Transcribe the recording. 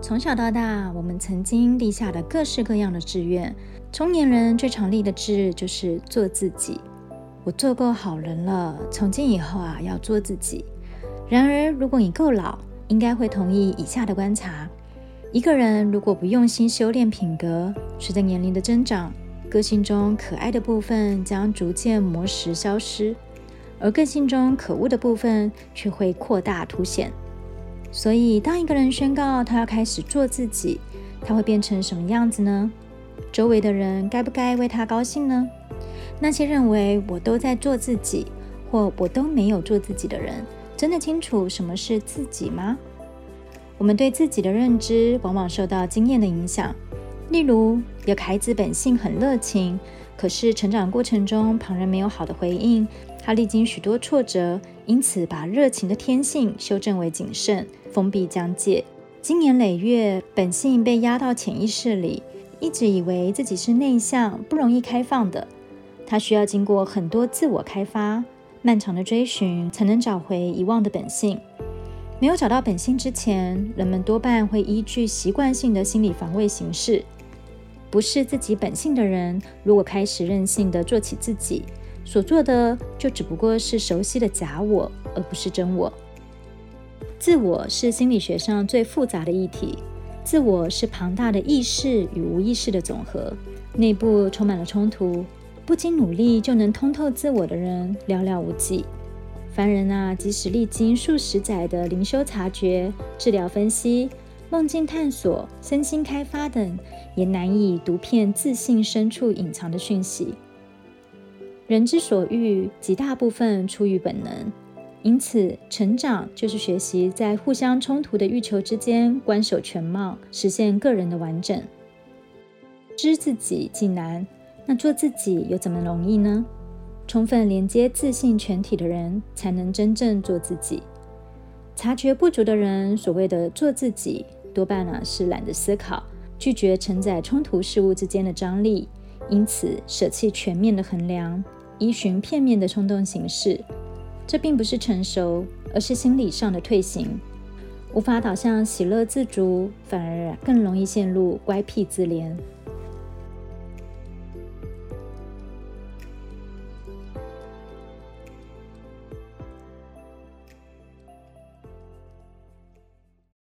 从小到大，我们曾经立下的各式各样的志愿。中年人最常立的志就是做自己。我做够好人了，从今以后啊，要做自己。然而，如果你够老，应该会同意以下的观察：一个人如果不用心修炼品格，随着年龄的增长，个性中可爱的部分将逐渐磨蚀消失，而个性中可恶的部分却会扩大凸显。所以，当一个人宣告他要开始做自己，他会变成什么样子呢？周围的人该不该为他高兴呢？那些认为我都在做自己，或我都没有做自己的人，真的清楚什么是自己吗？我们对自己的认知往往受到经验的影响。例如，有孩子本性很热情，可是成长过程中旁人没有好的回应，他历经许多挫折，因此把热情的天性修正为谨慎、封闭疆界。经年累月，本性被压到潜意识里，一直以为自己是内向、不容易开放的。他需要经过很多自我开发、漫长的追寻，才能找回遗忘的本性。没有找到本性之前，人们多半会依据习惯性的心理防卫行事。不是自己本性的人，如果开始任性的做起自己，所做的就只不过是熟悉的假我，而不是真我。自我是心理学上最复杂的议题。自我是庞大的意识与无意识的总和，内部充满了冲突。不经努力就能通透自我的人寥寥无几。凡人啊，即使历经数十载的灵修察觉、治疗分析、梦境探索、身心开发等，也难以读片自信深处隐藏的讯息。人之所欲，极大部分出于本能，因此成长就是学习在互相冲突的欲求之间观守全貌，实现个人的完整。知自己既难。那做自己又怎么容易呢？充分连接自信全体的人，才能真正做自己。察觉不足的人，所谓的做自己，多半呢是懒得思考，拒绝承载冲突事物之间的张力，因此舍弃全面的衡量，依循片面的冲动行事。这并不是成熟，而是心理上的退行，无法导向喜乐自足，反而更容易陷入乖僻自怜。